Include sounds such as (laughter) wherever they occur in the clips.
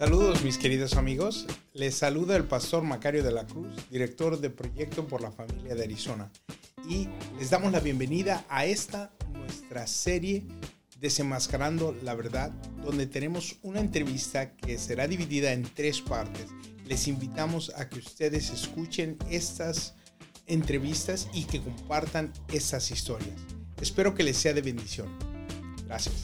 Saludos mis queridos amigos, les saluda el pastor Macario de la Cruz, director de Proyecto por la Familia de Arizona, y les damos la bienvenida a esta nuestra serie Desenmascarando la Verdad, donde tenemos una entrevista que será dividida en tres partes. Les invitamos a que ustedes escuchen estas entrevistas y que compartan estas historias. Espero que les sea de bendición. Gracias.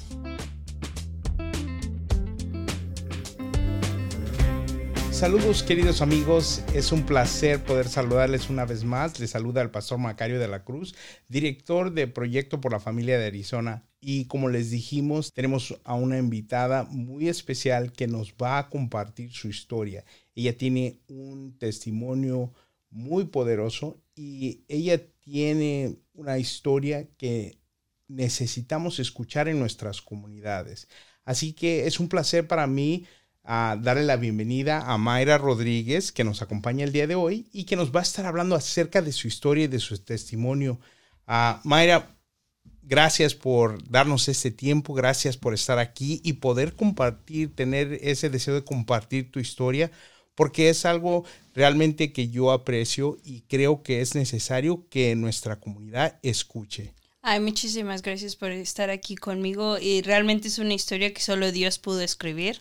Saludos queridos amigos, es un placer poder saludarles una vez más. Les saluda el pastor Macario de la Cruz, director de Proyecto por la Familia de Arizona. Y como les dijimos, tenemos a una invitada muy especial que nos va a compartir su historia. Ella tiene un testimonio muy poderoso y ella tiene una historia que necesitamos escuchar en nuestras comunidades. Así que es un placer para mí a darle la bienvenida a Mayra Rodríguez, que nos acompaña el día de hoy y que nos va a estar hablando acerca de su historia y de su testimonio. Uh, Mayra, gracias por darnos este tiempo, gracias por estar aquí y poder compartir, tener ese deseo de compartir tu historia, porque es algo realmente que yo aprecio y creo que es necesario que nuestra comunidad escuche. Ay, muchísimas gracias por estar aquí conmigo y realmente es una historia que solo Dios pudo escribir.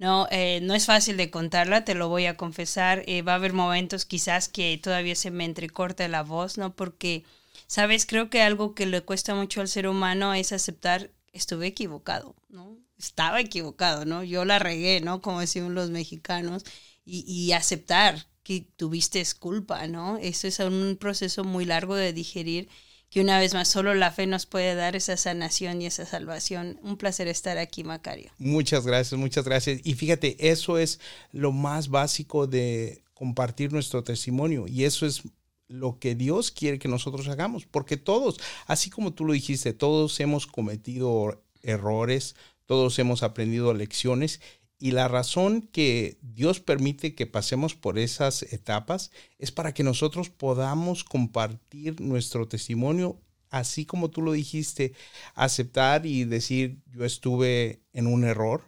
No, eh, no es fácil de contarla, te lo voy a confesar. Eh, va a haber momentos quizás que todavía se me entrecorta la voz, ¿no? Porque, sabes, creo que algo que le cuesta mucho al ser humano es aceptar, estuve equivocado, ¿no? Estaba equivocado, ¿no? Yo la regué, ¿no? Como decimos los mexicanos, y, y aceptar que tuviste culpa, ¿no? Eso es un proceso muy largo de digerir que una vez más solo la fe nos puede dar esa sanación y esa salvación. Un placer estar aquí, Macario. Muchas gracias, muchas gracias. Y fíjate, eso es lo más básico de compartir nuestro testimonio y eso es lo que Dios quiere que nosotros hagamos, porque todos, así como tú lo dijiste, todos hemos cometido errores, todos hemos aprendido lecciones y la razón que Dios permite que pasemos por esas etapas es para que nosotros podamos compartir nuestro testimonio, así como tú lo dijiste, aceptar y decir, yo estuve en un error,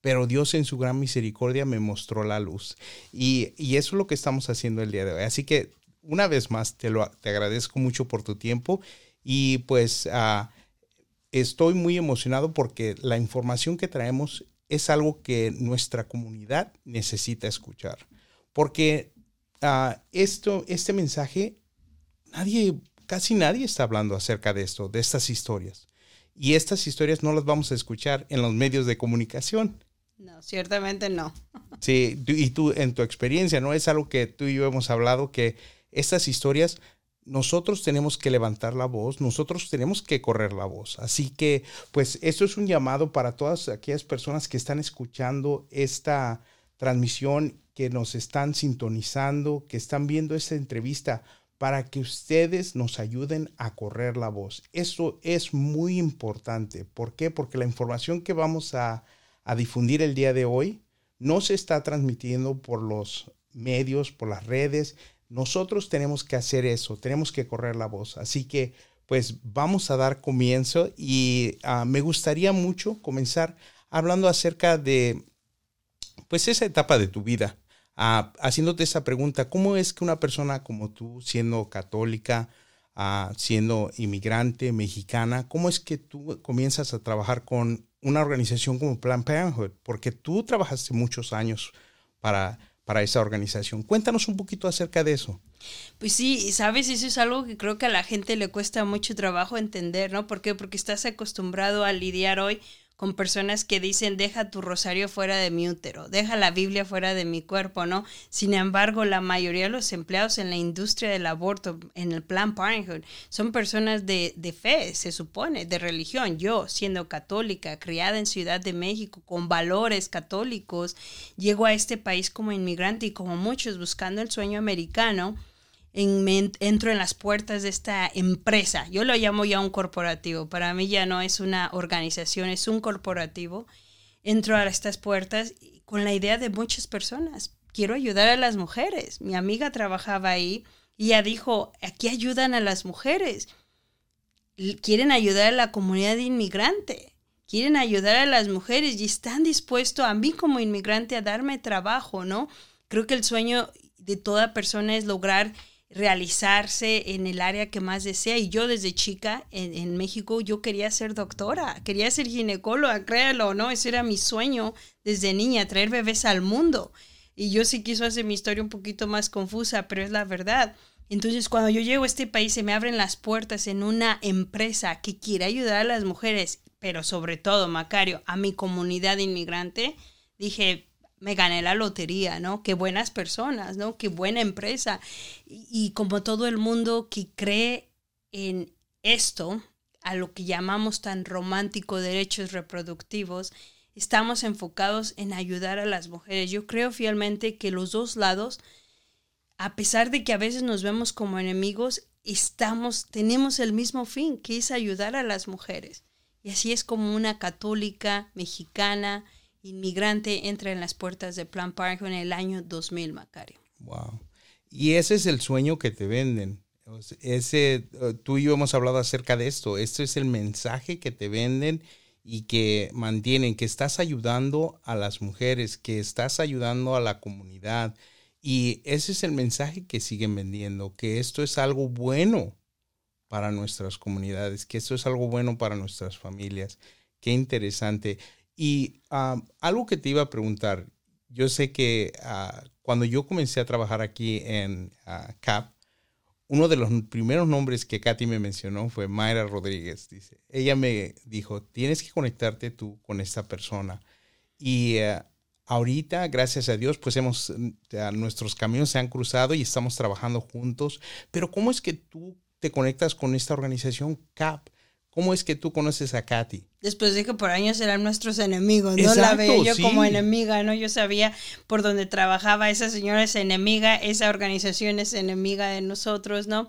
pero Dios en su gran misericordia me mostró la luz. Y, eso es lo que estamos haciendo el día de hoy. Así que una vez más, te, lo, te agradezco mucho por tu tiempo y pues ah, estoy muy emocionado porque la información que traemos es algo que nuestra comunidad necesita escuchar. Porque uh, esto, este mensaje, nadie, casi nadie está hablando acerca de esto, de estas historias. Y estas historias no las vamos a escuchar en los medios de comunicación. No, ciertamente no. (laughs) Sí, y tú en tu experiencia, ¿no? Es algo que tú y yo hemos hablado, que estas historias nosotros tenemos que levantar la voz, nosotros tenemos que correr la voz. Así que, pues, esto es un llamado para todas aquellas personas que están escuchando esta transmisión, que nos están sintonizando, que están viendo esta entrevista, para que ustedes nos ayuden a correr la voz. Eso es muy importante. ¿Por qué? Porque la información que vamos a, a difundir el día de hoy no se está transmitiendo por los medios, por las redes, nosotros tenemos que hacer eso, tenemos que correr la voz. Así que, pues vamos a dar comienzo y ah, me gustaría mucho comenzar hablando acerca de, pues, esa etapa de tu vida, ah, haciéndote esa pregunta, ¿cómo es que una persona como tú, siendo católica, ah, siendo inmigrante mexicana, cómo es que tú comienzas a trabajar con una organización como Plan Parenthood? Porque tú trabajaste muchos años para para esa organización. Cuéntanos un poquito acerca de eso. Pues sí, sabes, eso es algo que creo que a la gente le cuesta mucho trabajo entender, ¿no? ¿Por qué? Porque estás acostumbrado a lidiar hoy con personas que dicen deja tu rosario fuera de mi útero, deja la Biblia fuera de mi cuerpo, ¿no? Sin embargo, la mayoría de los empleados en la industria del aborto, en el Plan Parenthood, son personas de, de fe, se supone, de religión. Yo, siendo católica, criada en Ciudad de México, con valores católicos, llego a este país como inmigrante y como muchos buscando el sueño americano entro en las puertas de esta empresa. Yo lo llamo ya un corporativo. Para mí ya no es una organización, es un corporativo. Entro a estas puertas con la idea de muchas personas. Quiero ayudar a las mujeres. Mi amiga trabajaba ahí y ella dijo, aquí ayudan a las mujeres. Quieren ayudar a la comunidad inmigrante quieren ayudar a las mujeres y están dispuestos a mí como inmigrante a darme trabajo, ¿no? Creo que el sueño de toda persona es lograr realizarse en el área que más desea. Y yo desde chica en, México, yo quería ser doctora, quería ser ginecóloga, créalo, ¿no? Ese era mi sueño desde niña, traer bebés al mundo. Y yo sí quiso hacer mi historia un poquito más confusa, pero es la verdad. Entonces, cuando yo llego a este país, se me abren las puertas en una empresa que quiere ayudar a las mujeres, pero sobre todo, Macario, a mi comunidad inmigrante. Dije, me gané la lotería, ¿no? Qué buenas personas, ¿no? Qué buena empresa. Y, como todo el mundo que cree en esto, a lo que llamamos tan romántico derechos reproductivos, estamos enfocados en ayudar a las mujeres. Yo creo fielmente que los dos lados, a pesar de que a veces nos vemos como enemigos, estamos, tenemos el mismo fin, que es ayudar a las mujeres. Y así es como una católica mexicana, inmigrante entra en las puertas de Plan Parenthood en el año 2000, Macario. Wow. Y ese es el sueño que te venden. Ese, eh, tú y yo hemos hablado acerca de esto. Este es el mensaje que te venden y que mantienen, que estás ayudando a las mujeres, que estás ayudando a la comunidad. Y ese es el mensaje que siguen vendiendo, que esto es algo bueno para nuestras comunidades, que esto es algo bueno para nuestras familias. Qué interesante. Y algo que te iba a preguntar, yo sé que ah, cuando yo comencé a trabajar aquí en ah, CAP, uno de los primeros nombres que Katy me mencionó fue Mayra Rodríguez. Dice, ella me dijo, tienes que conectarte tú con esta persona. Y eh, ahorita, gracias a Dios, pues hemos, nuestros caminos se han cruzado y estamos trabajando juntos. Pero ¿cómo es que tú te conectas con esta organización CAP? ¿Cómo es que tú conoces a Katy? Después de que por años eran nuestros enemigos, no la veo yo como enemiga, ¿no? Yo sabía por dónde trabajaba, esa señora es enemiga, esa organización es enemiga de nosotros, ¿no?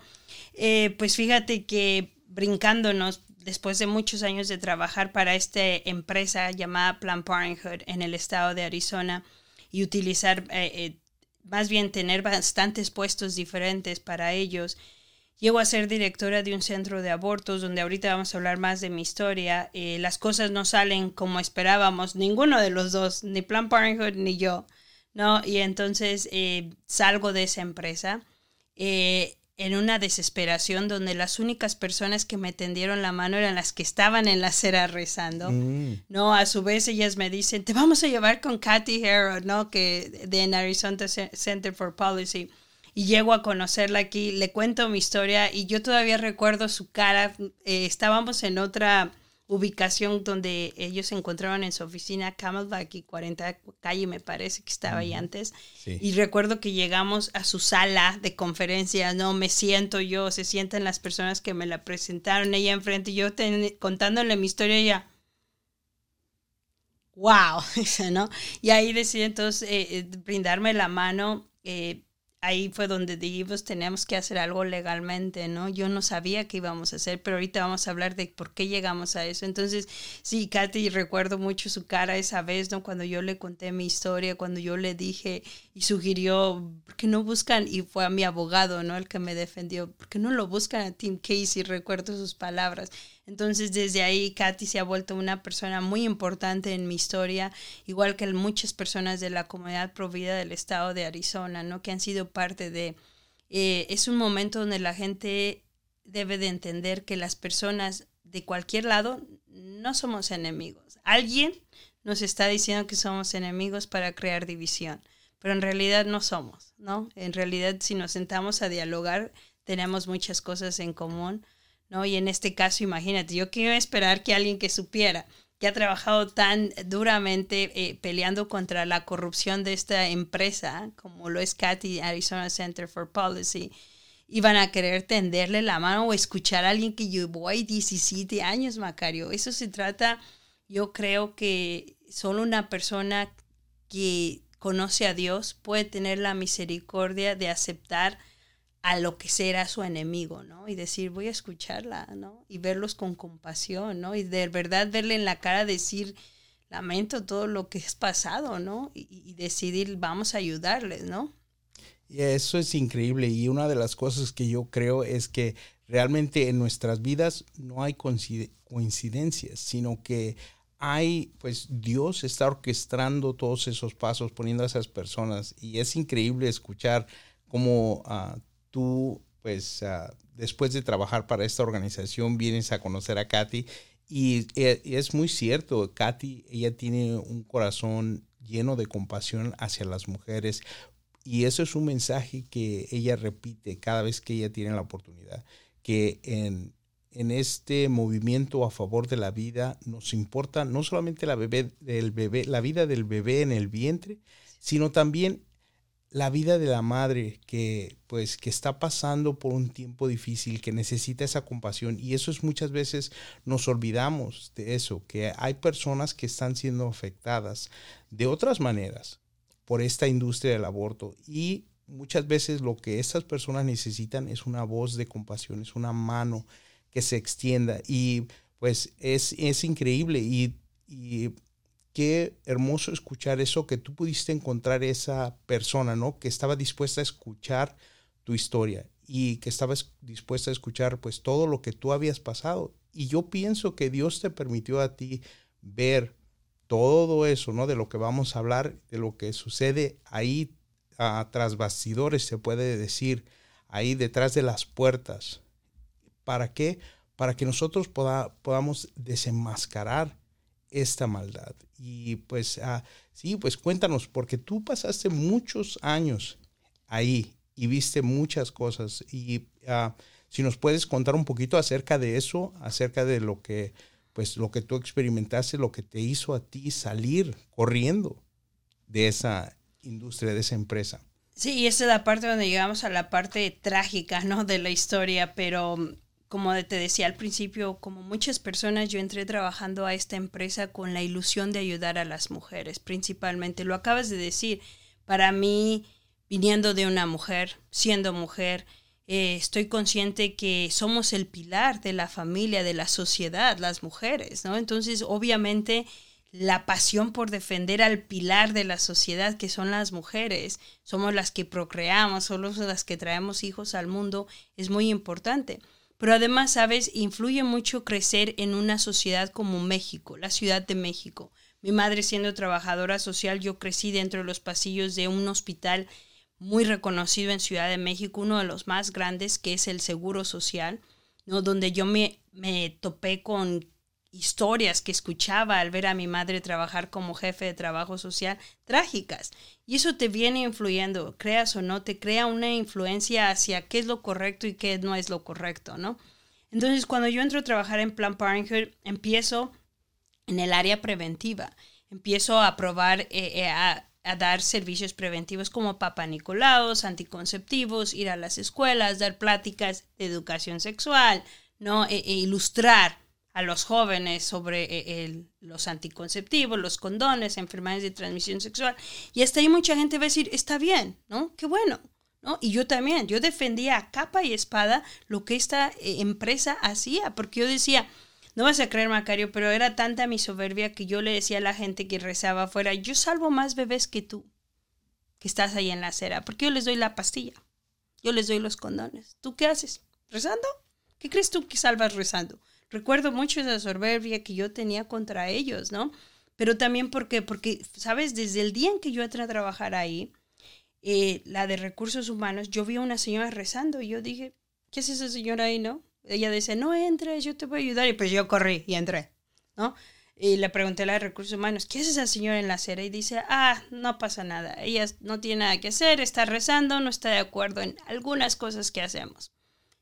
Eh, pues fíjate que brincándonos, después de muchos años de trabajar para esta empresa llamada Plan Parenthood en el estado de Arizona y utilizar, eh, eh, más bien tener bastantes puestos diferentes para ellos, Llego a ser directora de un centro de abortos, donde ahorita vamos a hablar más de mi historia. Eh, las cosas no salen como esperábamos, ninguno de los dos, ni Plan Parenthood ni yo, ¿no? Y entonces eh, salgo de esa empresa eh, en una desesperación donde las únicas personas que me tendieron la mano eran las que estaban en la acera rezando, mm. ¿no? A su vez ellas me dicen, te vamos a llevar con Kathy Harrod, ¿no? Que de Arizona Center for Policy y llego a conocerla aquí, le cuento mi historia y yo todavía recuerdo su cara. Eh, estábamos en otra ubicación donde ellos se encontraban en su oficina, Camelback y 40 calle me parece que estaba ahí antes. Y recuerdo que llegamos a su sala de conferencias, no me siento yo, se sientan las personas que me la presentaron ella enfrente y yo contándole mi historia ella wow, (laughs) ¿no? Y ahí decidí entonces eh, eh, brindarme la mano ahí fue donde dijimos tenemos que hacer algo legalmente, ¿no? Yo no sabía qué íbamos a hacer, pero ahorita vamos a hablar de por qué llegamos a eso. Entonces, sí, Katy, recuerdo mucho su cara esa vez, ¿no? Cuando yo le conté mi historia, cuando yo le dije y sugirió, ¿por qué no buscan? Y fue a mi abogado, ¿no? El que me defendió, ¿por qué no lo buscan a Tim Casey? Recuerdo sus palabras. Entonces desde ahí Katy se ha vuelto una persona muy importante en mi historia, igual que muchas personas de la comunidad provida del estado de Arizona, ¿no? Que han sido parte de... Eh, es un momento donde la gente debe de entender que las personas de cualquier lado no somos enemigos. Alguien nos está diciendo que somos enemigos para crear división, pero en realidad no somos, ¿no? En realidad si nos sentamos a dialogar tenemos muchas cosas en común ¿no? Y en este caso, imagínate, yo quiero esperar que alguien que supiera que ha trabajado tan duramente eh, peleando contra la corrupción de esta empresa, como lo es Cathy Arizona Center for Policy, iban a querer tenderle la mano o escuchar a alguien que llevó ahí 17 años, Macario. Eso se trata, yo creo que solo una persona que conoce a Dios puede tener la misericordia de aceptar a lo que será su enemigo, ¿no? Y decir, voy a escucharla, ¿no? Y verlos con compasión, ¿no? Y de verdad verle en la cara decir, lamento todo lo que es pasado, ¿no? Y, decidir, vamos a ayudarles, ¿no? Y eso es increíble y una de las cosas que yo creo es que realmente en nuestras vidas no hay coincidencias, sino que hay, pues Dios está orquestando todos esos pasos, poniendo a esas personas y es increíble escuchar cómo ah, tú, pues ah, después de trabajar para esta organización, vienes a conocer a Katy y, eh, y es muy cierto, Katy, ella tiene un corazón lleno de compasión hacia las mujeres y eso es un mensaje que ella repite cada vez que ella tiene la oportunidad, que en en este movimiento a favor de la vida nos importa no solamente la, bebé, del bebé, la vida del bebé en el vientre, sino también la vida de la madre que pues que está pasando por un tiempo difícil, que necesita esa compasión y eso es muchas veces nos olvidamos de eso, que hay personas que están siendo afectadas de otras maneras por esta industria del aborto y muchas veces lo que estas personas necesitan es una voz de compasión, es una mano, que se extienda. Y pues es, es increíble y, y, qué hermoso escuchar eso, que tú pudiste encontrar esa persona, ¿no? Que estaba dispuesta a escuchar tu historia y que estabas dispuesta a escuchar pues todo lo que tú habías pasado. Y yo pienso que Dios te permitió a ti ver todo eso, ¿no? De lo que vamos a hablar, de lo que sucede ahí a, tras bastidores, se puede decir, ahí detrás de las puertas, ¿Para qué? Para que nosotros podamos desenmascarar esta maldad. Y pues, ah, sí, pues cuéntanos, porque tú pasaste muchos años ahí y viste muchas cosas. Y ah, si nos puedes contar un poquito acerca de eso, acerca de lo que, pues, lo que tú experimentaste, lo que te hizo a ti salir corriendo de esa industria, de esa empresa. Sí, y esa es la parte donde llegamos a la parte trágica, ¿no? De la historia, pero como te decía al principio, como muchas personas, yo entré trabajando a esta empresa con la ilusión de ayudar a las mujeres, principalmente. Lo acabas de decir, para mí, viniendo de una mujer, siendo mujer, eh, estoy consciente que somos el pilar de la familia, de la sociedad, las mujeres, ¿no? Entonces, obviamente, la pasión por defender al pilar de la sociedad, que son las mujeres, somos las que procreamos, somos las que traemos hijos al mundo, es muy importante. Pero además, sabes, influye mucho crecer en una sociedad como México, la Ciudad de México. Mi madre siendo trabajadora social, yo crecí dentro de los pasillos de un hospital muy reconocido en Ciudad de México, uno de los más grandes, que es el Seguro Social, ¿no? donde yo me, me topé con historias que escuchaba al ver a mi madre trabajar como jefe de trabajo social trágicas. Y eso te viene influyendo, creas o no, te crea una influencia hacia qué es lo correcto y qué no es lo correcto, ¿no? Entonces, cuando yo entro a trabajar en Plan Parenthood, empiezo en el área preventiva. Empiezo a probar, eh, eh, a, dar servicios preventivos como papá Nicolaos, anticonceptivos, ir a las escuelas, dar pláticas de educación sexual, ¿no? E, e ilustrar a los jóvenes sobre eh, los anticonceptivos, los condones, enfermedades de transmisión sexual. Y hasta ahí mucha gente va a decir, está bien, ¿no? Qué bueno. ¿No? Y yo también, yo defendía a capa y espada lo que esta eh, empresa hacía, porque yo decía, no vas a creer, Macario, pero era tanta mi soberbia que yo le decía a la gente que rezaba afuera, yo salvo más bebés que tú, que estás ahí en la acera, porque yo les doy la pastilla, yo les doy los condones. ¿Tú qué haces? ¿Rezando? ¿Qué crees tú que salvas rezando? Recuerdo mucho esa soberbia que yo tenía contra ellos, ¿no? Pero también porque, porque, sabes, desde el día en que yo entré a trabajar ahí, eh, la de recursos humanos, yo vi a una señora rezando y yo dije, ¿qué es esa señora ahí, no? Ella dice, no entres, yo te voy a ayudar. Y pues yo corrí y entré, ¿no? Y le pregunté a la de recursos humanos, ¿qué es esa señora en la acera? Y dice, ah, no pasa nada, ella no tiene nada que hacer, está rezando, no está de acuerdo en algunas cosas que hacemos.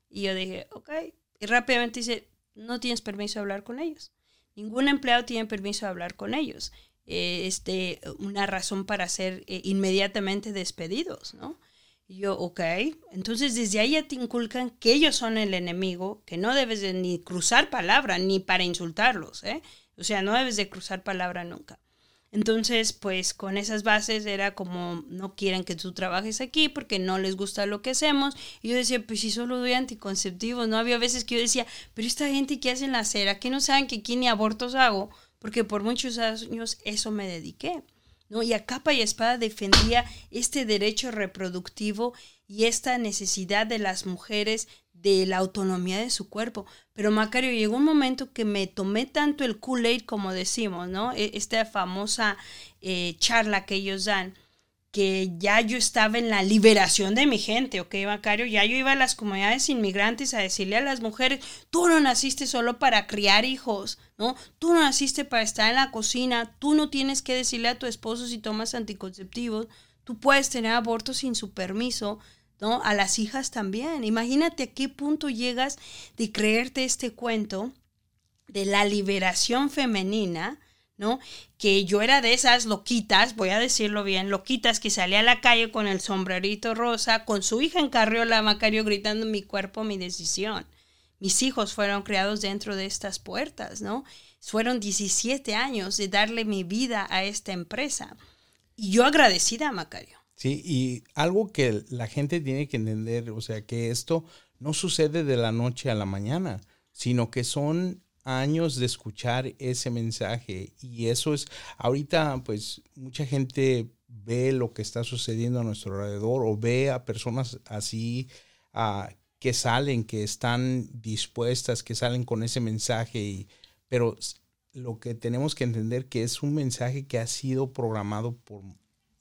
Y yo dije, ok. Y rápidamente dice, no tienes permiso de hablar con ellos. Ningún empleado tiene permiso de hablar con ellos. Eh, este, una razón para ser eh, inmediatamente despedidos, ¿no? Y yo, ok, entonces desde ahí ya te inculcan que ellos son el enemigo, que no debes de ni cruzar palabra, ni para insultarlos, ¿eh? O sea, no debes de cruzar palabra nunca. Entonces, pues con esas bases era como no quieren que tú trabajes aquí porque no les gusta lo que hacemos. Y yo decía, pues si solo doy anticonceptivos, ¿no? Había veces que yo decía, pero esta gente que hace en la acera, que no saben que aquí ni abortos hago, porque por muchos años eso me dediqué. ¿No? Y a capa y espada defendía este derecho reproductivo y esta necesidad de las mujeres de la autonomía de su cuerpo. Pero Macario, llegó un momento que me tomé tanto el Kool-Aid, como decimos, ¿no? E, esta famosa eh, charla que ellos dan, que ya yo estaba en la liberación de mi gente, ¿ok, Macario? Ya yo iba a las comunidades inmigrantes a decirle a las mujeres, tú no naciste solo para criar hijos, ¿no? Tú no naciste para estar en la cocina, tú no tienes que decirle a tu esposo si tomas anticonceptivos, tú puedes tener aborto sin su permiso, ¿no? A las hijas también. Imagínate a qué punto llegas de creerte este cuento de la liberación femenina, ¿no? Que yo era de esas loquitas, voy a decirlo bien, loquitas que salía a la calle con el sombrerito rosa, con su hija en carriola, Macario gritando mi cuerpo, mi decisión. Mis hijos fueron criados dentro de estas puertas, ¿no? Fueron 17 años de darle mi vida a esta empresa. Y yo agradecida, Macario. Sí, y algo que la gente tiene que entender, o sea, que esto no sucede de la noche a la mañana, sino que son años de escuchar ese mensaje y eso es, ahorita pues mucha gente ve lo que está sucediendo a nuestro alrededor o ve a personas así que salen, que están dispuestas, que salen con ese mensaje, y, pero lo que tenemos que entender que es un mensaje que ha sido programado por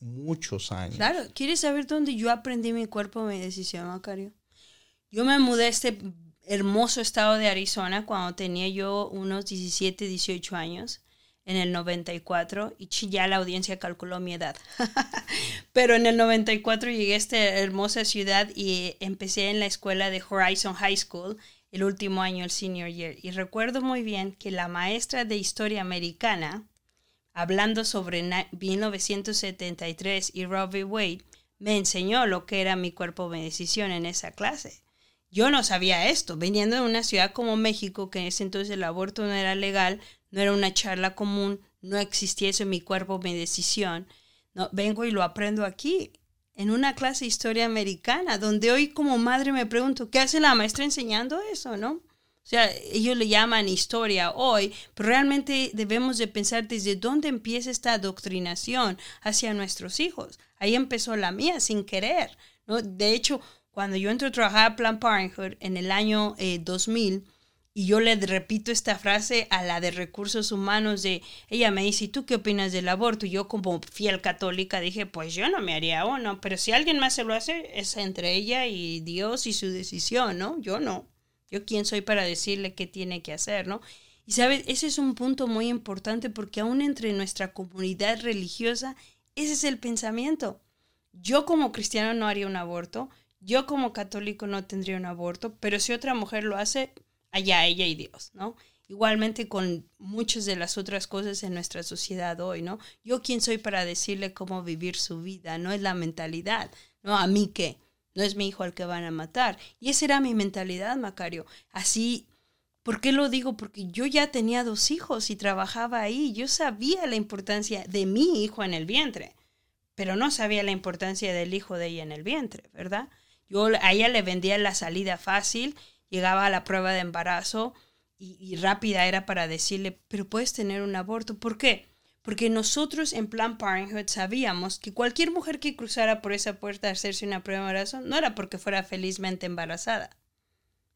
muchos años. Claro, ¿quieres saber dónde yo aprendí mi cuerpo, mi decisión, Macario? Yo me mudé este hermoso estado de Arizona cuando tenía yo unos 17, 18 años, en el 94, y ya la audiencia calculó mi edad. (laughs) Pero en el 94 llegué a esta hermosa ciudad y empecé en la escuela de Horizon High School, el último año, el senior year. Y recuerdo muy bien que la maestra de historia americana, hablando sobre 1973 y Robbie Wade, me enseñó lo que era mi cuerpo de decisión en esa clase. Yo no sabía esto, viniendo de una ciudad como México, que en ese entonces el aborto no era legal, no era una charla común, no existía eso en mi cuerpo, mi decisión. No, vengo y lo aprendo aquí, en una clase de historia americana, donde hoy como madre me pregunto, ¿qué hace la maestra enseñando eso, no? O sea, ellos le llaman historia hoy, pero realmente debemos de pensar desde dónde empieza esta adoctrinación hacia nuestros hijos. Ahí empezó la mía, sin querer. ¿no? De hecho, cuando yo entro a trabajar a Planned Parenthood en el año 2000, eh, y yo le repito esta frase a la de recursos humanos de, ella me dice, ¿y tú qué opinas del aborto? Y yo como fiel católica dije, pues yo no me haría uno, pero si alguien más se lo hace, es entre ella y Dios y su decisión, ¿no? Yo no. Yo quién soy para decirle qué tiene que hacer, ¿no? Y sabes, ese es un punto muy importante porque aún entre nuestra comunidad religiosa, ese es el pensamiento. Yo como cristiano no haría un aborto, yo como católico no tendría un aborto, pero si otra mujer lo hace, allá ella y Dios, ¿no? Igualmente con muchas de las otras cosas en nuestra sociedad hoy, ¿no? Yo quién soy para decirle cómo vivir su vida, no es la mentalidad, ¿no? A mí qué, no es mi hijo al que van a matar. Y esa era mi mentalidad, Macario. Así, ¿por qué lo digo? Porque yo ya tenía dos hijos y trabajaba ahí, yo sabía la importancia de mi hijo en el vientre, pero no sabía la importancia del hijo de ella en el vientre, ¿verdad? Yo a ella le vendía la salida fácil, llegaba a la prueba de embarazo y, rápida era para decirle, pero puedes tener un aborto. ¿Por qué? Porque nosotros en Plan Parenthood sabíamos que cualquier mujer que cruzara por esa puerta a hacerse una prueba de embarazo no era porque fuera felizmente embarazada.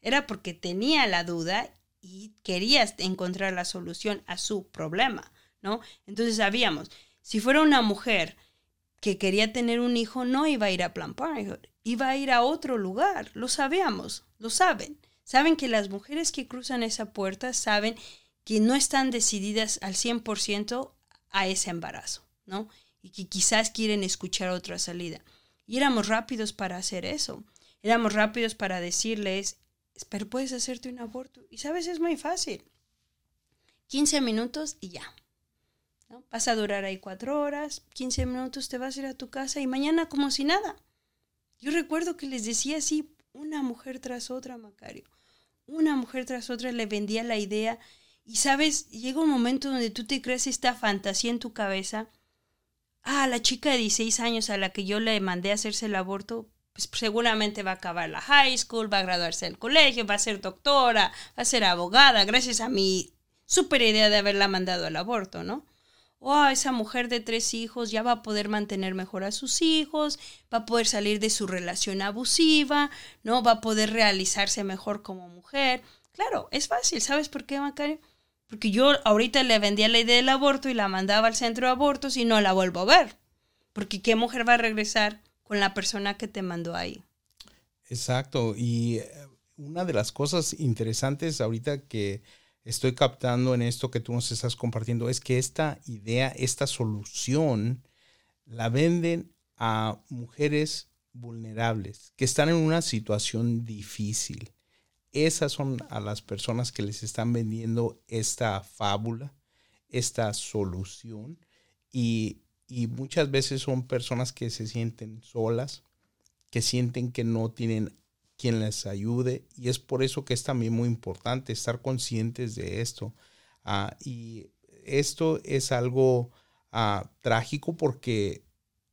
Era porque tenía la duda y quería encontrar la solución a su problema, ¿no? Entonces sabíamos, si fuera una mujer que quería tener un hijo, no iba a ir a Plan Parenthood iba a ir a otro lugar. Lo sabíamos, lo saben. Saben que las mujeres que cruzan esa puerta saben que no están decididas al 100% a ese embarazo, ¿no? Y que quizás quieren escuchar otra salida. Y éramos rápidos para hacer eso. Éramos rápidos para decirles, pero puedes hacerte un aborto. Y sabes, es muy fácil. 15 minutos y ya. ¿No? Vas a durar ahí cuatro horas, 15 minutos te vas a ir a tu casa y mañana como si nada. Yo recuerdo que les decía así, una mujer tras otra, Macario. Una mujer tras otra le vendía la idea. Y sabes, llega un momento donde tú te crees esta fantasía en tu cabeza. Ah, la chica de 16 años a la que yo le mandé a hacerse el aborto, pues seguramente va a acabar la high school, va a graduarse del colegio, va a ser doctora, va a ser abogada, gracias a mi super idea de haberla mandado al aborto, ¿no? Oh, esa mujer de tres hijos ya va a poder mantener mejor a sus hijos, va a poder salir de su relación abusiva, ¿no? Va a poder realizarse mejor como mujer. Claro, es fácil, ¿sabes por qué, Macario? Porque yo ahorita le vendía la idea del aborto y la mandaba al centro de abortos y no la vuelvo a ver. Porque ¿qué mujer va a regresar con la persona que te mandó ahí? Exacto. Y eh, una de las cosas interesantes ahorita que estoy captando en esto que tú nos estás compartiendo es que esta idea, esta solución, la venden a mujeres vulnerables que están en una situación difícil. Esas son a las personas que les están vendiendo esta fábula, esta solución y, y muchas veces son personas que se sienten solas, que sienten que no tienen quien les ayude y es por eso que es también muy importante estar conscientes de esto. Ah, y esto es algo ah, trágico porque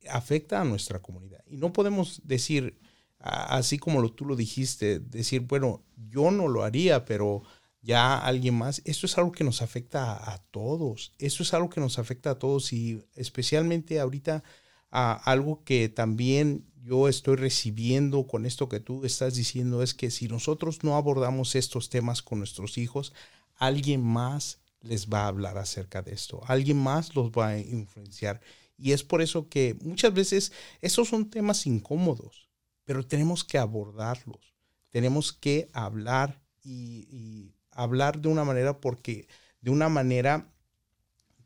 afecta a nuestra comunidad. Y no podemos decir, ah, así como tú lo dijiste, decir, bueno, yo no lo haría, pero ya alguien más, esto es algo que nos afecta a, todos, esto es algo que nos afecta a todos y especialmente ahorita a algo que también yo estoy recibiendo con esto que tú estás diciendo es que si nosotros no abordamos estos temas con nuestros hijos, alguien más les va a hablar acerca de esto, alguien más los va a influenciar. Y es por eso que muchas veces esos son temas incómodos, pero tenemos que abordarlos, tenemos que hablar y, hablar de una manera porque de una manera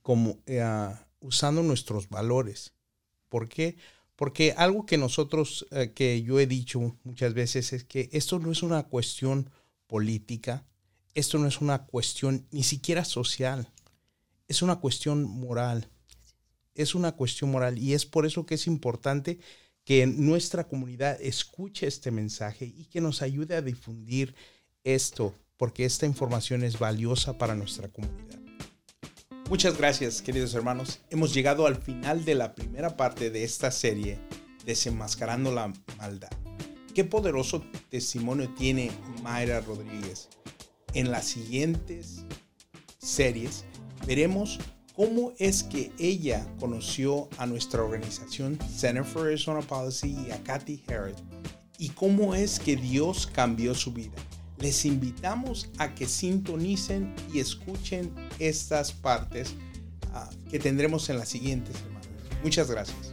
como eh, usando nuestros valores. ¿Por qué? Porque algo que nosotros, eh, que yo he dicho muchas veces es que esto no es una cuestión política, esto no es una cuestión ni siquiera social, es una cuestión moral. Es una cuestión moral y es por eso que es importante que nuestra comunidad escuche este mensaje y que nos ayude a difundir esto, porque esta información es valiosa para nuestra comunidad. Muchas gracias, queridos hermanos. Hemos llegado al final de la primera parte de esta serie, Desenmascarando la Maldad. Qué poderoso testimonio tiene Mayra Rodríguez. En las siguientes series veremos cómo es que ella conoció a nuestra organización Center for Arizona Policy y a Kathy Harris y cómo es que Dios cambió su vida les invitamos a que sintonicen y escuchen estas partes ah, que tendremos en las siguientes semanas. Muchas gracias.